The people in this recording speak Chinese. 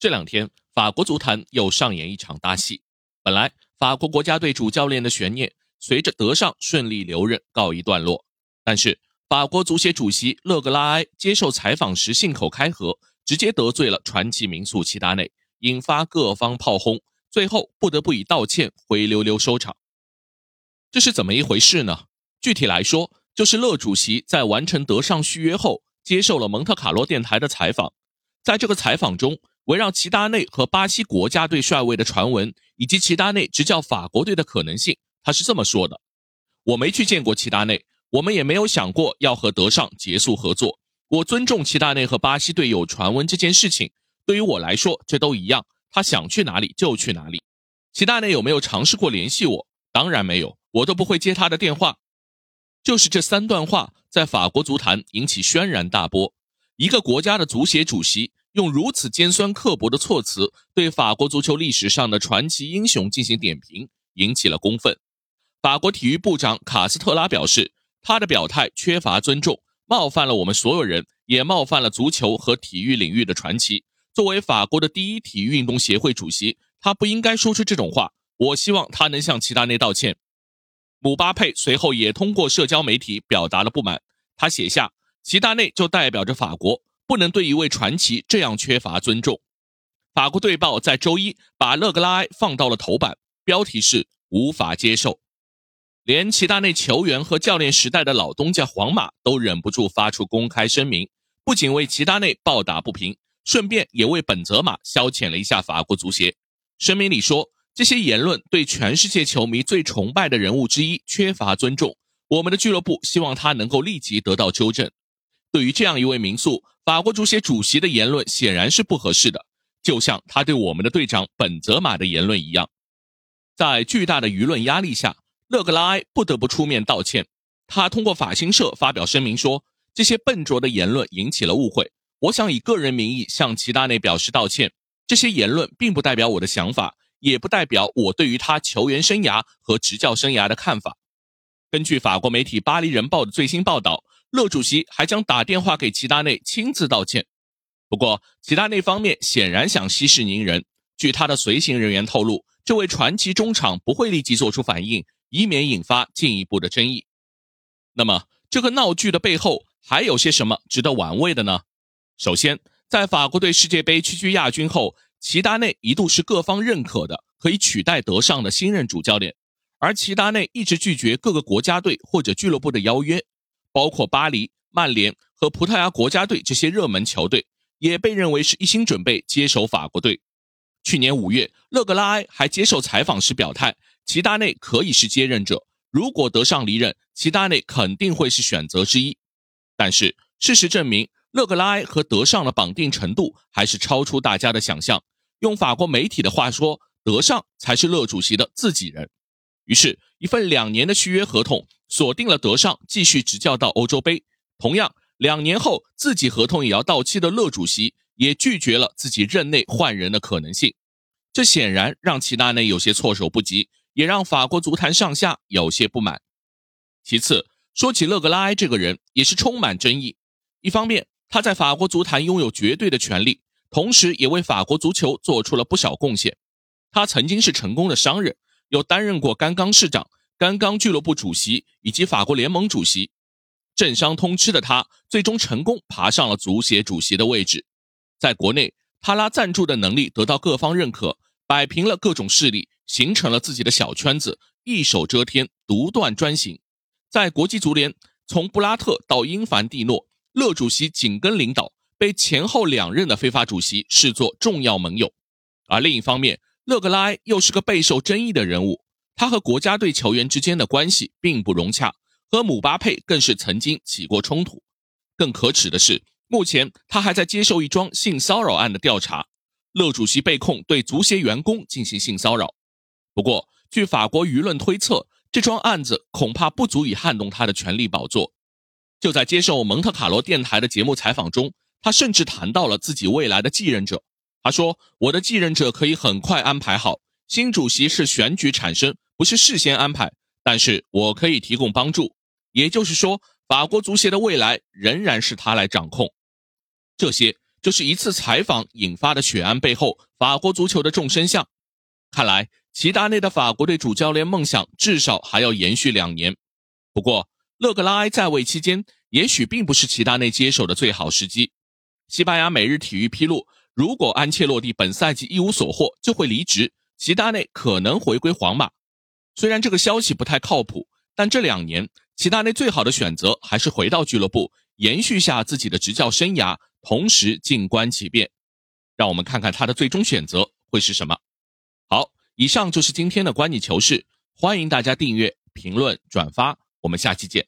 这两天，法国足坛又上演一场大戏。本来，法国国家队主教练的悬念随着德尚顺利留任告一段落，但是法国足协主席勒格拉埃接受采访时信口开河，直接得罪了传奇名宿齐达内，引发各方炮轰，最后不得不以道歉灰溜溜收场。这是怎么一回事呢？具体来说，就是勒主席在完成德尚续约后，接受了蒙特卡洛电台的采访，在这个采访中。围绕齐达内和巴西国家队帅位的传闻，以及齐达内执教法国队的可能性，他是这么说的：“我没去见过齐达内，我们也没有想过要和德尚结束合作。我尊重齐达内和巴西队有传闻这件事情，对于我来说，这都一样。他想去哪里就去哪里。齐达内有没有尝试过联系我？当然没有，我都不会接他的电话。”就是这三段话，在法国足坛引起轩然大波。一个国家的足协主席。用如此尖酸刻薄的措辞对法国足球历史上的传奇英雄进行点评，引起了公愤。法国体育部长卡斯特拉表示，他的表态缺乏尊重，冒犯了我们所有人，也冒犯了足球和体育领域的传奇。作为法国的第一体育运动协会主席，他不应该说出这种话。我希望他能向齐达内道歉。姆巴佩随后也通过社交媒体表达了不满，他写下：“齐达内就代表着法国。”不能对一位传奇这样缺乏尊重。法国队报在周一把勒格拉埃放到了头版，标题是“无法接受”。连齐达内球员和教练时代的老东家皇马都忍不住发出公开声明，不仅为齐达内抱打不平，顺便也为本泽马消遣了一下法国足协。声明里说，这些言论对全世界球迷最崇拜的人物之一缺乏尊重。我们的俱乐部希望他能够立即得到纠正。对于这样一位名宿，法国足协主席的言论显然是不合适的，就像他对我们的队长本泽马的言论一样。在巨大的舆论压力下，勒格拉埃不得不出面道歉。他通过法新社发表声明说：“这些笨拙的言论引起了误会，我想以个人名义向齐达内表示道歉。这些言论并不代表我的想法，也不代表我对于他球员生涯和执教生涯的看法。”根据法国媒体《巴黎人报》的最新报道。勒主席还将打电话给齐达内亲自道歉，不过齐达内方面显然想息事宁人。据他的随行人员透露，这位传奇中场不会立即做出反应，以免引发进一步的争议。那么，这个闹剧的背后还有些什么值得玩味的呢？首先，在法国队世界杯区区亚军后，齐达内一度是各方认可的可以取代德尚的新任主教练，而齐达内一直拒绝各个国家队或者俱乐部的邀约。包括巴黎、曼联和葡萄牙国家队这些热门球队，也被认为是一心准备接手法国队。去年五月，勒格拉埃还接受采访时表态，齐达内可以是接任者，如果德尚离任，齐达内肯定会是选择之一。但是事实证明，勒格拉埃和德尚的绑定程度还是超出大家的想象。用法国媒体的话说，德尚才是勒主席的自己人。于是，一份两年的续约合同。锁定了德尚继续执教到欧洲杯。同样，两年后自己合同也要到期的勒主席也拒绝了自己任内换人的可能性。这显然让齐达内有些措手不及，也让法国足坛上下有些不满。其次，说起勒格拉埃这个人，也是充满争议。一方面，他在法国足坛拥有绝对的权力，同时也为法国足球做出了不少贡献。他曾经是成功的商人，又担任过甘冈市长。刚刚俱乐部主席以及法国联盟主席，政商通吃的他，最终成功爬上了足协主席的位置。在国内，他拉赞助的能力得到各方认可，摆平了各种势力，形成了自己的小圈子，一手遮天，独断专行。在国际足联，从布拉特到英凡蒂诺，勒主席紧跟领导，被前后两任的非法主席视作重要盟友。而另一方面，勒格拉埃又是个备受争议的人物。他和国家队球员之间的关系并不融洽，和姆巴佩更是曾经起过冲突。更可耻的是，目前他还在接受一桩性骚扰案的调查。勒主席被控对足协员工进行性骚扰。不过，据法国舆论推测，这桩案子恐怕不足以撼动他的权力宝座。就在接受蒙特卡罗电台的节目采访中，他甚至谈到了自己未来的继任者。他说：“我的继任者可以很快安排好，新主席是选举产生。”不是事先安排，但是我可以提供帮助。也就是说，法国足协的未来仍然是他来掌控。这些就是一次采访引发的血案背后，法国足球的众生相。看来，齐达内的法国队主教练梦想至少还要延续两年。不过，勒格拉埃在位期间，也许并不是齐达内接手的最好时机。西班牙《每日体育》披露，如果安切洛蒂本赛季一无所获就会离职，齐达内可能回归皇马。虽然这个消息不太靠谱，但这两年齐达内最好的选择还是回到俱乐部，延续下自己的执教生涯，同时静观其变。让我们看看他的最终选择会是什么。好，以上就是今天的观你球事，欢迎大家订阅、评论、转发，我们下期见。